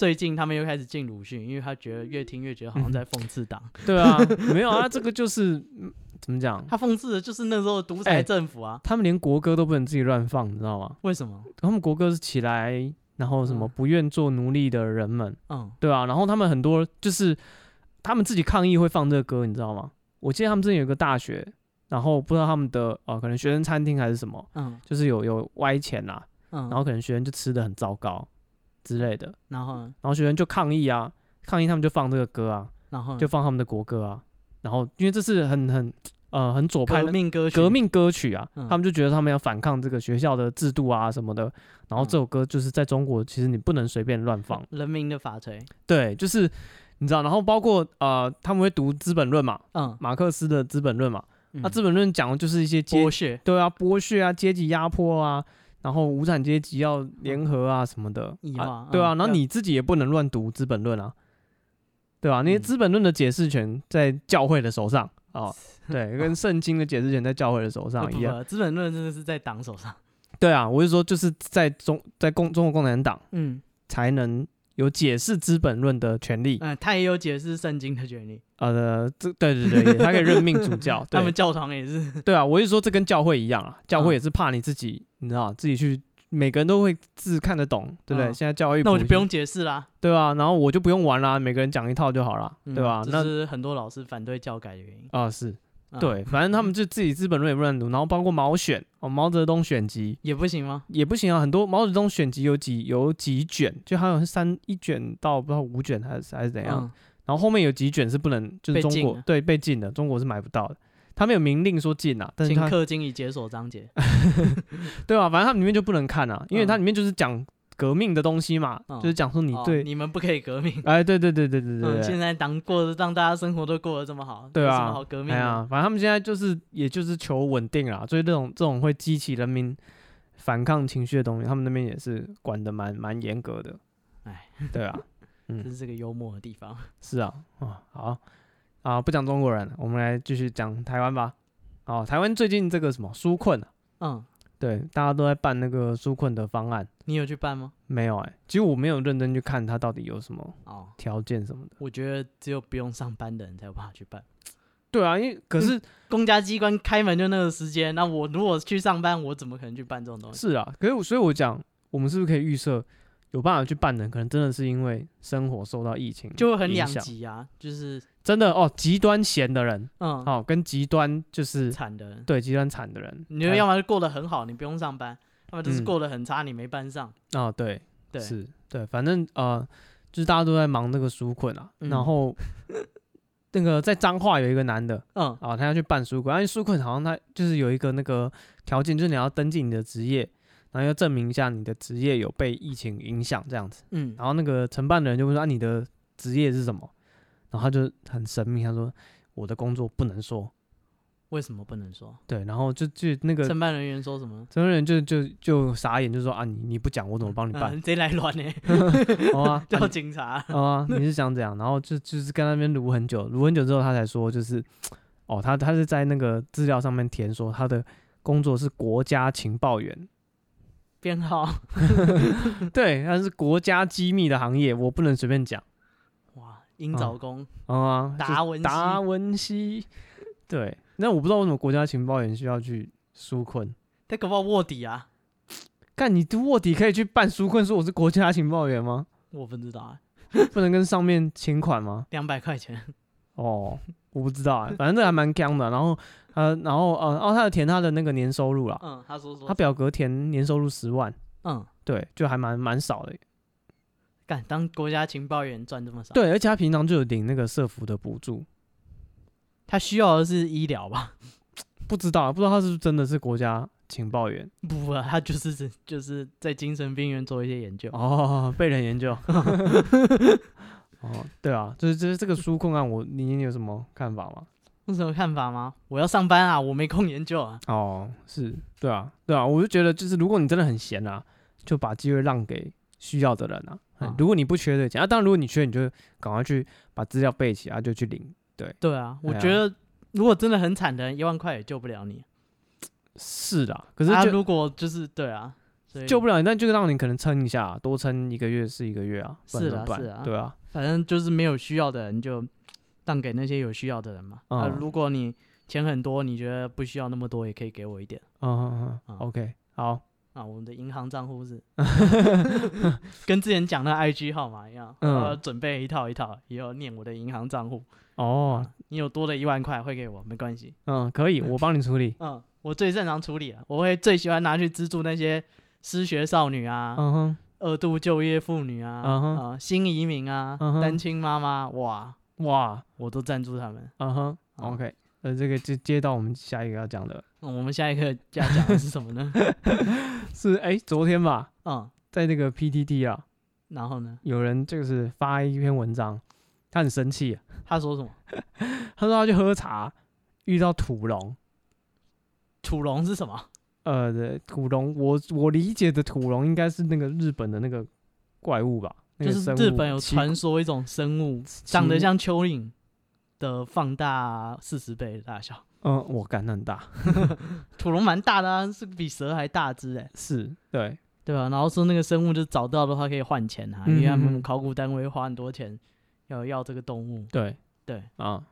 最近他们又开始禁鲁迅，因为他觉得越听越觉得好像在讽刺党。对啊，没有啊，这个就是怎么讲？他讽刺的就是那时候的独裁政府啊。他们连国歌都不能自己乱放，你知道吗？为什么？他们国歌是起来，然后什么不愿做奴隶的人们，嗯，对啊，然后他们很多就是他们自己抗议会放这个歌，你知道吗？我记得他们之前有个大学，然后不知道他们的呃可能学生餐厅还是什么，嗯，就是有有歪钱啦，嗯，然后可能学生就吃的很糟糕。之类的，然后，然后学生就抗议啊，抗议他们就放这个歌啊，然后就放他们的国歌啊，然后因为这是很很呃很左派的革命歌曲，革命歌曲啊，他们就觉得他们要反抗这个学校的制度啊什么的，然后这首歌就是在中国其实你不能随便乱放，人民的法锤，对，就是你知道，然后包括呃他们会读《资本论》嘛，嗯，马克思的《资本论》嘛，那《资本论》讲的就是一些剥削，对啊，剥削啊，阶级压迫啊。然后无产阶级要联合啊什么的，啊对啊，然后你自己也不能乱读《资本论》啊，对吧？那些资本论的解释权在教会的手上哦，对，跟圣经的解释权在教会的手上一样。资本论真的是在党手上。对啊，我是说，就是在中在共中国共产党，嗯，才能有解释资本论的权利。嗯，他也有解释圣经的权利。呃，这对对对，他可以任命主教。他们教堂也是。对啊，我是说，这跟教会一样啊，教会也是怕你自己，你知道，自己去。每个人都会字看得懂，对不对？现在教育，那我就不用解释啦，对吧？然后我就不用玩啦，每个人讲一套就好了，对吧？这是很多老师反对教改的原因啊，是对，反正他们就自己资本论也不认读，然后包括毛选哦，毛泽东选集也不行吗？也不行啊，很多毛泽东选集有几有几卷，就好像是三一卷到不知道五卷还是还是怎样，然后后面有几卷是不能，就是中国对被禁的，中国是买不到的。他没有明令说禁啊，但请氪金已解锁章节，对吧？反正他里面就不能看啊，因为它里面就是讲革命的东西嘛，嗯、就是讲说你对、哦、你们不可以革命。哎，对对对对对对，嗯、现在当过得让大家生活都过得这么好，对啊，什么好革命啊？反正他们现在就是也就是求稳定啊，所以这种这种会激起人民反抗情绪的东西，他们那边也是管的蛮蛮严格的。哎，对啊，嗯，这是这个幽默的地方。是啊，啊好。啊，不讲中国人，我们来继续讲台湾吧。哦，台湾最近这个什么纾困啊，嗯，对，大家都在办那个纾困的方案。你有去办吗？没有哎、欸，其实我没有认真去看它到底有什么哦条件什么的。我觉得只有不用上班的人才有办法去办。对啊，因为可是公家机关开门就那个时间，那我如果去上班，我怎么可能去办这种东西？是啊，可是所以我讲，我们是不是可以预设？有办法去办的，可能真的是因为生活受到疫情，就会很两极啊，就是真的哦，极端闲的人，嗯，哦，跟极端就是惨的人，对，极端惨的人，你要么就过得很好，你不用上班，要么就是过得很差，你没班上。哦，对，对，是，对，反正呃，就是大家都在忙那个纾困啊，然后那个在彰化有一个男的，嗯，啊，他要去办纾困，因为纾困好像他就是有一个那个条件，就是你要登记你的职业。然后要证明一下你的职业有被疫情影响这样子，嗯，然后那个承办的人就会说：“啊，你的职业是什么？”然后他就很神秘，他说：“我的工作不能说。”为什么不能说？对，然后就就那个承办人员说什么？承办人员就就就傻眼，就说：“啊，你你不讲，我怎么帮你办？”谁来乱呢？好啊，叫警察。好啊，你是想怎样？然后就就是跟那边撸很久，撸很久之后，他才说，就是哦，他他是在那个资料上面填说他的工作是国家情报员。编号，对，他是国家机密的行业，我不能随便讲。哇，鹰爪功啊，达文达文西，对，那我不知道为什么国家情报员需要去纾困，他搞不好卧底啊？干，你卧底可以去办纾困，说我是国家情报员吗？我不知道啊，不能跟上面请款吗？两百块钱。哦，我不知道啊，反正这还蛮僵的。然后，呃，然后，呃，哦，他有填他的那个年收入啦。嗯，他说说，他表格填年收入十万。嗯，对，就还蛮蛮少的。干，当国家情报员赚这么少？对，而且他平常就有领那个社福的补助。他需要的是医疗吧？不知道，不知道他是不是真的是国家情报员？不啊，他就是就是在精神病院做一些研究。哦，被人研究。哦，对啊，就是就是这个纾控案，我你你有什么看法吗？有什么看法吗？我要上班啊，我没空研究啊。哦，是，对啊，对啊，我就觉得就是如果你真的很闲啊，就把机会让给需要的人啊。哦、如果你不缺这钱啊，当然如果你缺，你就赶快去把资料备齐啊，就去领。对，对啊，我觉得如果真的很惨的人，一万块也救不了你。是的，可是就、啊、如果就是对啊，救不了你，但就让你可能撑一下，多撑一个月是一个月啊。是啊，是啊，对啊。反正就是没有需要的人就让给那些有需要的人嘛。啊，如果你钱很多，你觉得不需要那么多，也可以给我一点。嗯嗯嗯 OK，好。啊，我们的银行账户是跟之前讲的 IG 号码一样，我准备一套一套，也要念我的银行账户。哦，你有多的一万块汇给我没关系。嗯，可以，我帮你处理。嗯，我最擅长处理了，我会最喜欢拿去资助那些失学少女啊。嗯哼。二度就业妇女啊，嗯啊，新移民啊，嗯单亲妈妈，哇哇，我都赞助他们。嗯哼，OK，呃，这个就接到我们下一个要讲的。我们下一个要讲的是什么呢？是哎，昨天吧，嗯，在那个 PTT 啊，然后呢，有人就是发一篇文章，他很生气，他说什么？他说他去喝茶，遇到土龙。土龙是什么？呃，对，土龙，我我理解的土龙应该是那个日本的那个怪物吧？就是日本有传说一种生物长得像蚯蚓的放大四十倍的大小。嗯，我感很大，土龙蛮大的啊，是比蛇还大只哎。是，对，对吧？然后说那个生物就找到的话可以换钱啊，嗯、因为他们考古单位花很多钱要要这个动物。对，对，啊，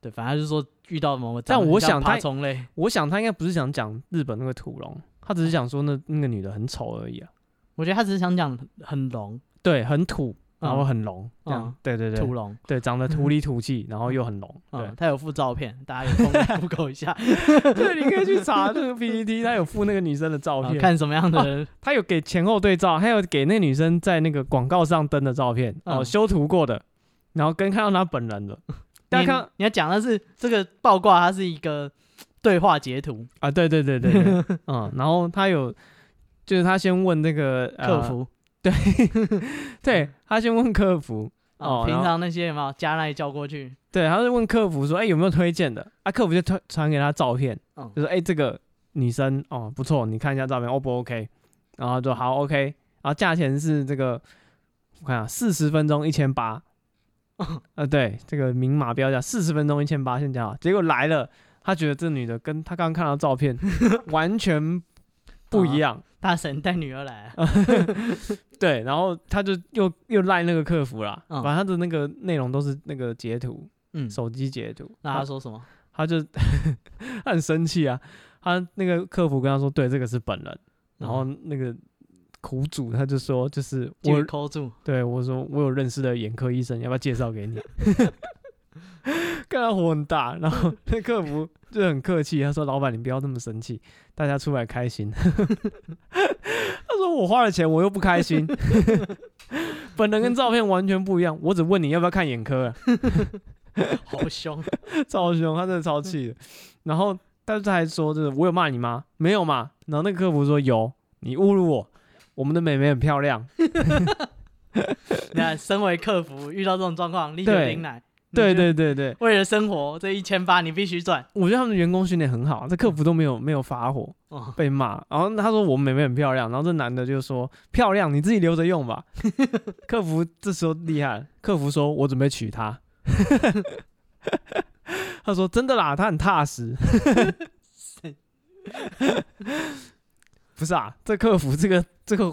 对，反正就是说遇到某个，但我想他，类我想他应该不是想讲日本那个土龙，他只是想说那那个女的很丑而已啊。我觉得他只是想讲很龙，对，很土。然后很龙，这样，对对对，土龙，对，长得土里土气，然后又很龙，对，他有附照片，大家有空 Google 一下，对，你可以去查这个 PPT，他有附那个女生的照片，看什么样的人，他有给前后对照，还有给那女生在那个广告上登的照片，哦，修图过的，然后跟看到他本人的，大家看，你要讲的是这个爆挂，它是一个对话截图。啊，对对对对，嗯，然后他有，就是他先问那个客服。对，对他先问客服哦，平常那些有没有加那里叫过去？对，他就问客服说：“哎，有没有推荐的？”啊，客服就传传给他照片，就说：“哎，这个女生哦不错，你看一下照片，O 不 OK？” 然后就好 OK，然后价钱是这个，我看啊，四十分钟一千八，呃，对，这个明码标价，四十分钟一千八，先讲好。结果来了，他觉得这女的跟他刚刚看到照片 完全不一样。大神带女儿来，对，然后他就又又赖那个客服啦，反正他的那个内容都是那个截图，嗯，手机截图。那他说什么？他就他 很生气啊，他那个客服跟他说，对，这个是本人。然后那个苦主他就说，就是我对我说，我有认识的眼科医生，要不要介绍给你？看他火很大，然后那客服就很客气，他说：“老板，你不要那么生气，大家出来开心。”他说：“我花了钱，我又不开心。本人跟照片完全不一样，我只问你要不要看眼科啊。”好凶，超凶，他真的超气的。然后，但是他还说：“就是我有骂你吗？没有嘛。”然后那个客服说：“有，你侮辱我。我们的美眉很漂亮。”你看，身为客服，遇到这种状况，立刻领奶。对对对对，为了生活，这一千八你必须赚。我觉得他们的员工训练很好，这客服都没有没有发火，被骂。然后他说我们妹妹很漂亮，然后这男的就说漂亮，你自己留着用吧。客服这时候厉害，客服说我准备娶她。他说真的啦，他很踏实。不是啊，这客服这个这个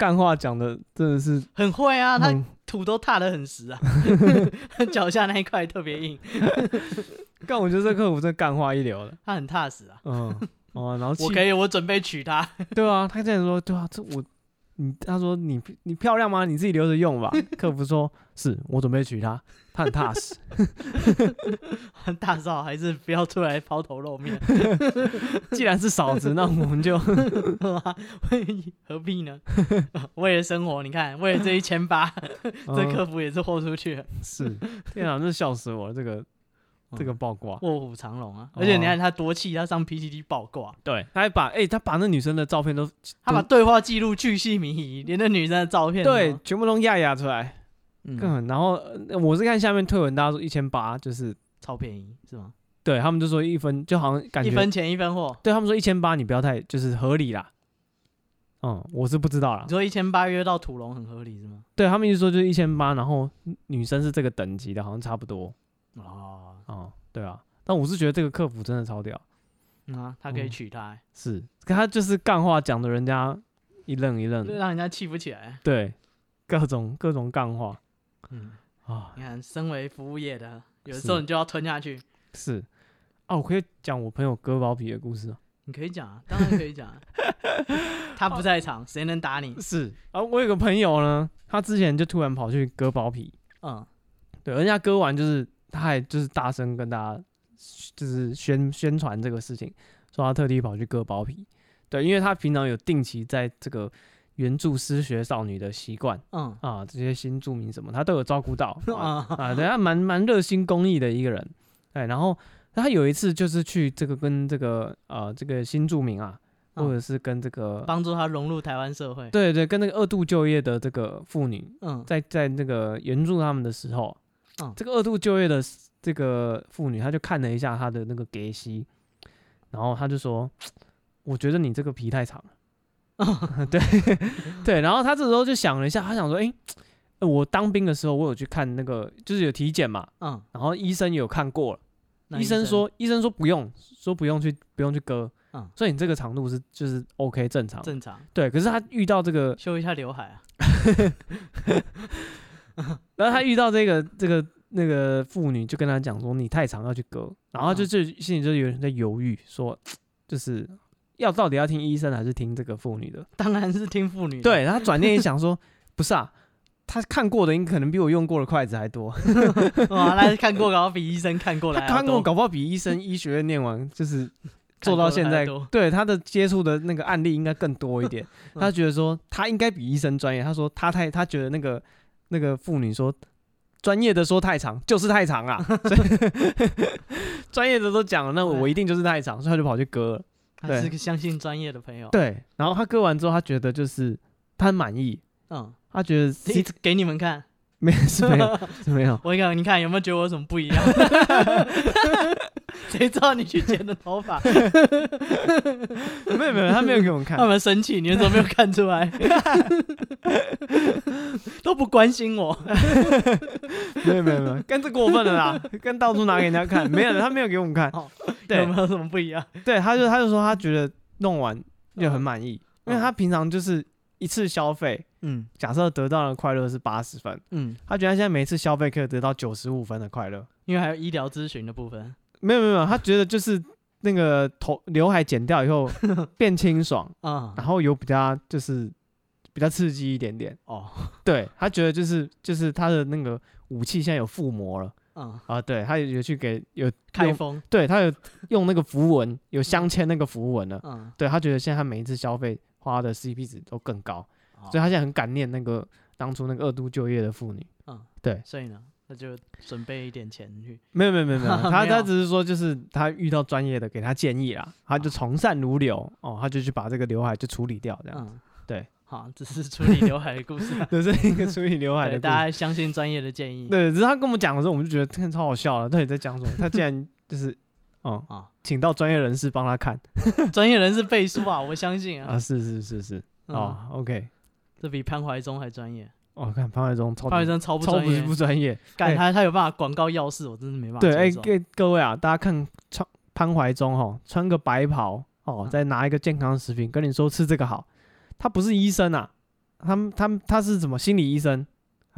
干话讲的真的是很会啊，他。土都踏得很实啊，脚下那一块特别硬。但我觉得这客服真干话一流了，他很踏实啊。嗯，哦，然后我可以，我准备娶她。对啊，他这样说，对啊，这我，你他说你你漂亮吗？你自己留着用吧。客服说，是我准备娶她，他很踏实。大少还是不要出来抛头露面。既然是嫂子，那我们就 何必呢？为了生活，你看，为了这一千八，这客服也是豁出去了。是，天啊，这笑死我了，这个这个爆挂，卧虎藏龙啊！而且你看他多气，他上 PTT 爆挂，对，他还把哎，他把那女生的照片都，他把对话记录巨细靡遗，连那女生的照片，对，全部都压压出来。嗯，然后我是看下面推文，大家说一千八就是超便宜，是吗？对他们就说一分就好像感觉一分钱一分货。对他们说一千八你不要太就是合理啦。嗯，我是不知道啦。你说一千八约到土龙很合理是吗？对他们一直说就是一千八，然后女生是这个等级的，好像差不多。哦，哦，对啊，但我是觉得这个客服真的超屌。嗯啊，他可以娶她，是，可他就是干话讲的人家一愣一愣，让人家气不起来。对，各种各种干话。嗯啊，你看，身为服务业的，有的时候你就要吞下去。是，是啊，我可以讲我朋友割包皮的故事啊。你可以讲啊，当然可以讲。他不在场，谁能打你？是啊，我有个朋友呢，他之前就突然跑去割包皮。嗯，对，人家割完就是，他还就是大声跟大家就是宣宣传这个事情，说他特地跑去割包皮。对，因为他平常有定期在这个。援助失学少女的习惯，嗯。啊，这些新住民什么，他都有照顾到 啊，啊，对，他蛮蛮热心公益的一个人，哎，然后他有一次就是去这个跟这个呃这个新住民啊，或者是跟这个帮助他融入台湾社会，对对，跟那个二度就业的这个妇女，嗯，在在那个援助他们的时候，嗯，这个二度就业的这个妇女，她就看了一下他的那个给息，然后他就说，我觉得你这个皮太长了。对对，然后他这时候就想了一下，他想说，哎，我当兵的时候，我有去看那个，就是有体检嘛，嗯，然后医生有看过了，医生说，医生说不用，说不用去，不用去割，嗯，所以你这个长度是就是 OK 正常，正常，对。可是他遇到这个修一下刘海啊，然后他遇到这个这个那个妇女就跟他讲说，你太长要去割，然后就就心里就有人在犹豫，说 就是。要到底要听医生还是听这个妇女的？当然是听妇女的。对，他转念一想说，不是啊，他看过的应可能比我用过的筷子还多。哇，那看过搞不好比医生看过的还多。他看过搞不好比医生医学院念完就是做到现在，对他的接触的那个案例应该更多一点。他觉得说他应该比医生专业。他说他太他觉得那个那个妇女说专业的说太长就是太长啊，专业的都讲了，那我一定就是太长，所以他就跑去割了。他是个相信专业的朋友。对，然后他割完之后，他觉得就是他很满意。嗯，他觉得给给你们看，没有没有没有。我讲，你看有没有觉得我有什么不一样？谁知道你去剪的头发？没有没有，他没有给我们看。他们生气，你们怎么没有看出来？都不关心我。没有没有没有，跟这过分了啦！跟到处拿给人家看，没有，他没有给我们看。对，有没有什么不一样？对，他就他就说他觉得弄完就很满意，因为他平常就是一次消费，嗯，假设得到的快乐是八十分，嗯，他觉得他现在每一次消费可以得到九十五分的快乐，因为还有医疗咨询的部分。没有没有没有，他觉得就是那个头刘海剪掉以后变清爽 啊，然后有比较就是比较刺激一点点。哦，对，他觉得就是就是他的那个武器现在有附魔了。嗯啊，对，他有去给有开封，对他有用那个符文，有镶嵌那个符文了。嗯，对他觉得现在他每一次消费花的 CP 值都更高，所以他现在很感念那个当初那个二度就业的妇女。嗯，对，所以呢，他就准备一点钱去。没有没有没有没有，他他只是说就是他遇到专业的给他建议啦，他就从善如流哦，他就去把这个刘海就处理掉这样子。对。好，只是处理刘海的故事，这是一个处理刘海的故事。大家相信专业的建议。对，只是他跟我们讲的时候，我们就觉得真的超好笑了。到底在讲什么？他竟然就是，哦啊，请到专业人士帮他看，专业人士背书啊，我相信啊。啊，是是是是，哦，OK，这比潘怀忠还专业。哦，看潘怀忠超，潘怀宗超不专业，不专业。干他，他有办法广告要事，我真是没办法。对，哎，各各位啊，大家看穿潘怀忠哈，穿个白袍哦，再拿一个健康食品跟你说吃这个好，他不是医生啊。他们他们他是什么心理医生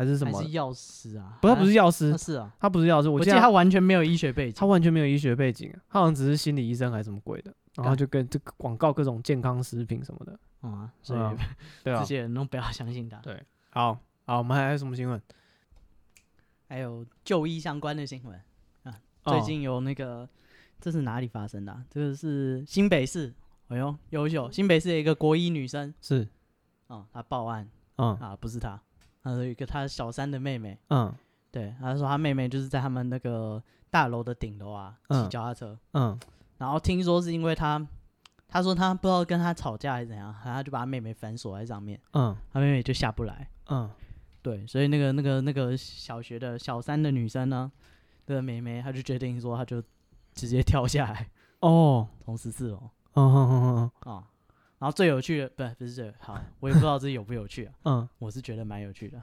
还是什么？还是药师啊？不，他不是药师。他是啊，他不是药师。我记得他完全没有医学背景。他完全没有医学背景，他好像只是心理医生还是什么鬼的。然后就跟这个广告各种健康食品什么的。啊，所以对啊，这些人都不要相信他。对，好，好，我们还有什么新闻？还有就医相关的新闻啊。最近有那个，这是哪里发生的？这个是新北市。哎呦，优秀！新北市的一个国医女生是。啊，她报案，嗯啊，不是他，他有一个他小三的妹妹，嗯，对，他说他妹妹就是在他们那个大楼的顶楼啊，骑脚踏车，嗯，然后听说是因为他，他说他不知道跟他吵架还是怎样，然后他就把他妹妹反锁在上面，嗯，他妹妹就下不来，嗯，对，所以那个那个那个小学的小三的女生呢，那个妹妹，她就决定说，她就直接跳下来，哦，从十四楼，嗯嗯嗯嗯啊。然后最有趣的，不是不是这个，好，我也不知道这有不有趣啊。嗯，我是觉得蛮有趣的。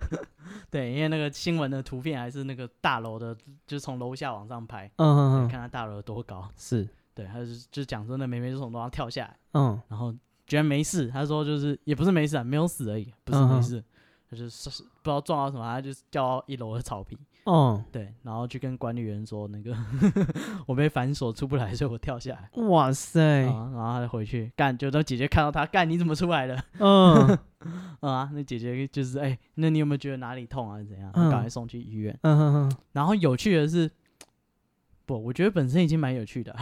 对，因为那个新闻的图片还是那个大楼的，就是从楼下往上拍。嗯嗯嗯。看他大楼有多高。是。对，他就就讲说那妹妹就从楼上跳下来。嗯。然后居然没事，他说就是也不是没事啊，没有死而已，不是没事。他就是不知道撞到什么，他就掉到一楼的草皮。哦，对，然后去跟管理员说那个 我被反锁出不来，所以我跳下来。哇塞！然后他就回去干，就等姐姐看到他干，你怎么出来的？嗯，啊，那姐姐就是哎，那你有没有觉得哪里痛啊？怎样？赶快送去医院。嗯哼哼。然后有趣的是，不，我觉得本身已经蛮有趣的。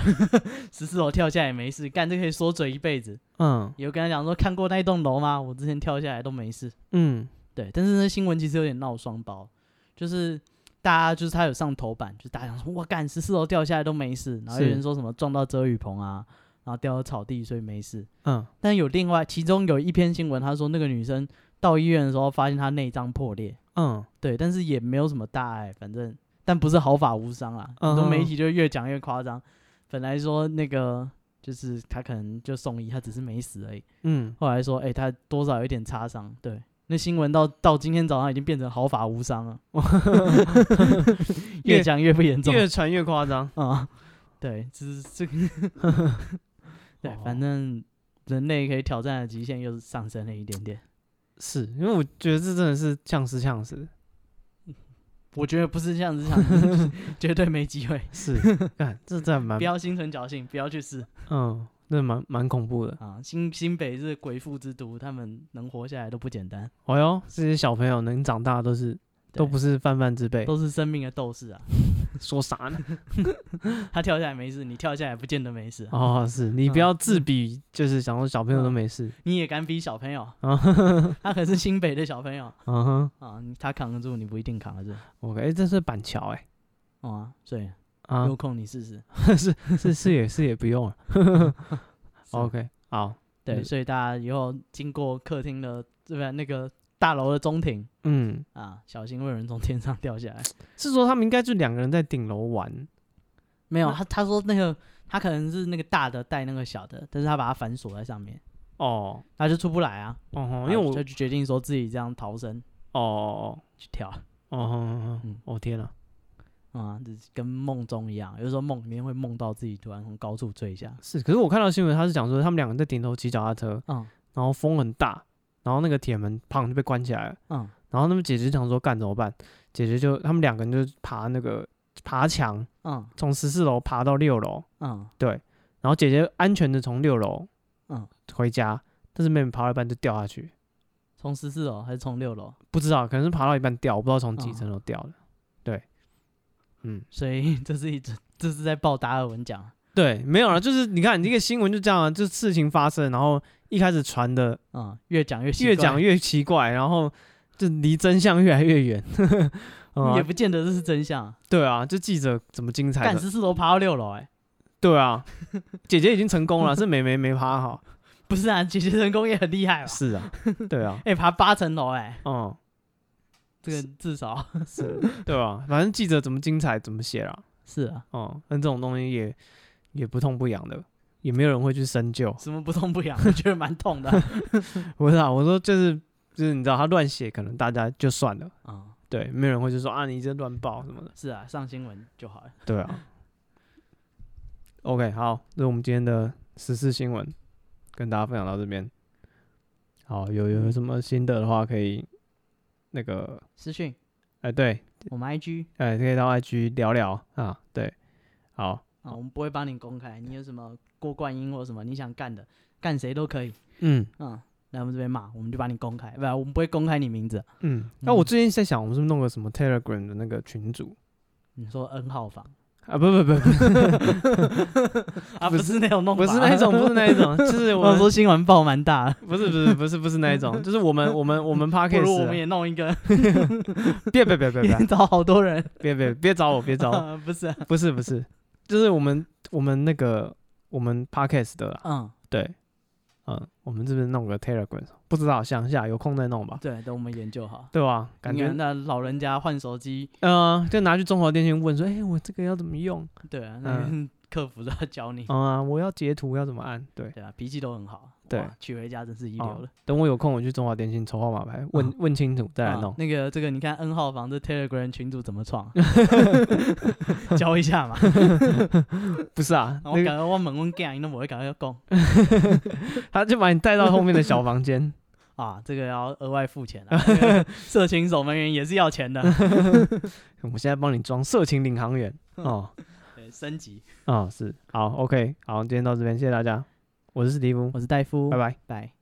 十四楼跳下来也没事，干这可以说嘴一辈子。嗯，有跟他讲说看过那一栋楼吗？我之前跳下来都没事。嗯。对，但是那新闻其实有点闹双胞，就是大家就是他有上头版，就是大家想说哇干十四楼掉下来都没事，然后有人说什么撞到遮雨棚啊，然后掉到草地所以没事。嗯，但有另外其中有一篇新闻，他说那个女生到医院的时候发现她内脏破裂。嗯，对，但是也没有什么大碍，反正但不是毫发无伤啊。很多媒体就越讲越夸张，本来说那个就是他可能就送医，他只是没死而已。嗯，后来说哎、欸，他多少有点擦伤，对。那新闻到到今天早上已经变成毫发无伤了，越讲越不严重，越传越夸张啊！对，只是这个，对，反正人类可以挑战的极限又是上升了一点点。是因为我觉得这真的是像是像是，我觉得不是呛死呛死，绝对没机会。是，干这真蛮不要心存侥幸，不要去试。嗯。那蛮蛮恐怖的啊！新新北是鬼父之都，他们能活下来都不简单。哦哟，这些小朋友能长大都是都不是泛泛之辈，都是生命的斗士啊！说啥呢？他跳下来没事，你跳下来不见得没事。哦，是你不要自比，就是想说小朋友都没事，你也敢比小朋友？啊 他可是新北的小朋友。嗯哼，啊，他扛得住，你不一定扛得住。OK，哎，这是板桥哎。哦，对。啊，有空你试试，是 是是也是也不用了。OK，好，对，所以大家以后经过客厅的这边那个大楼的中庭，嗯啊，小心会有人从天上掉下来。是说他们应该就两个人在顶楼玩？没有，他他说那个他可能是那个大的带那个小的，但是他把它反锁在上面。哦，他就出不来啊。哦，因为我就决定说自己这样逃生。哦哦哦，去跳。哦哦哦，哦天呐。啊，就是跟梦中一样，有时候梦里面会梦到自己突然从高处坠下。是，可是我看到新闻，他是讲说他们两个在顶头骑脚踏车，嗯，然后风很大，然后那个铁门砰就被关起来了，嗯，然后他们姐姐想说干怎么办？姐姐就他们两个人就爬那个爬墙，嗯，从十四楼爬到六楼，嗯，对，然后姐姐安全的从六楼，嗯，回家，但是妹妹爬到一半就掉下去，从十四楼还是从六楼？不知道，可能是爬到一半掉，我不知道从几层楼掉的。嗯，所以这是一这这是在报达尔文奖。对，没有了，就是你看你这个新闻就这样啊，就事情发生，然后一开始传的，嗯，越讲越越讲越奇怪，然后就离真相越来越远。嗯、也不见得这是真相。对啊，就记者怎么精彩？干十四楼爬到六楼，哎。对啊，姐姐已经成功了，是妹妹没爬好。不是啊，姐姐成功也很厉害。是啊，对啊，哎、欸，爬八层楼，哎。嗯。这个至少 是，对吧？反正记者怎么精彩怎么写啦。是啊，哦，那这种东西也也不痛不痒的，也没有人会去深究。什么不痛不痒？我觉得蛮痛的。不是啊，我说就是就是你知道他乱写，可能大家就算了啊。嗯、对，没有人会就说啊，你这乱报什么的。是啊，上新闻就好了。对啊。OK，好，这是我们今天的时事新闻，跟大家分享到这边。好，有有什么心得的话可以。那个私讯，哎，对，我们 IG，哎，可以到 IG 聊聊啊，对，好，啊，我们不会帮你公开，你有什么过冠音或什么你想干的，干谁都可以，嗯，嗯，来我们这边骂，我们就把你公开，不，我们不会公开你名字，嗯，那我最近在想，我们是不是弄个什么 Telegram 的那个群组？你说 N 号房。啊不不不不，啊不是那种弄法，不是那种，不是那一种，就是我说新闻报蛮大，不是不是不是不是那一种，就是我们我们我们 Podcast，不如我们也弄一个，别别别别别，找好多人，别别别找我，别找我，不是不是不是，就是我们我们那个我们 Podcast 的，嗯，对。嗯，我们这边弄个 Telegram，不知道想一下，有空再弄吧。对，等我们研究好，对吧？感觉那老人家换手机，嗯，就拿去中华电信问说，哎，我这个要怎么用？对啊，那 客服都要教你。啊，我要截图要怎么按？对，对啊，脾气都很好。对，娶回家真是一流了。等我有空，我去中华电信抽号码牌，问问清楚再来弄。那个，这个你看 N 号房的 Telegram 群主怎么创？教一下嘛。不是啊，我感觉我问问 g 你都不会赶快要讲。他就把你带到后面的小房间啊，这个要额外付钱啊。色情守门员也是要钱的。我现在帮你装色情领航员哦。对，升级。啊，是好，OK，好，今天到这边，谢谢大家。我是史蒂夫，我是戴夫，拜拜，拜。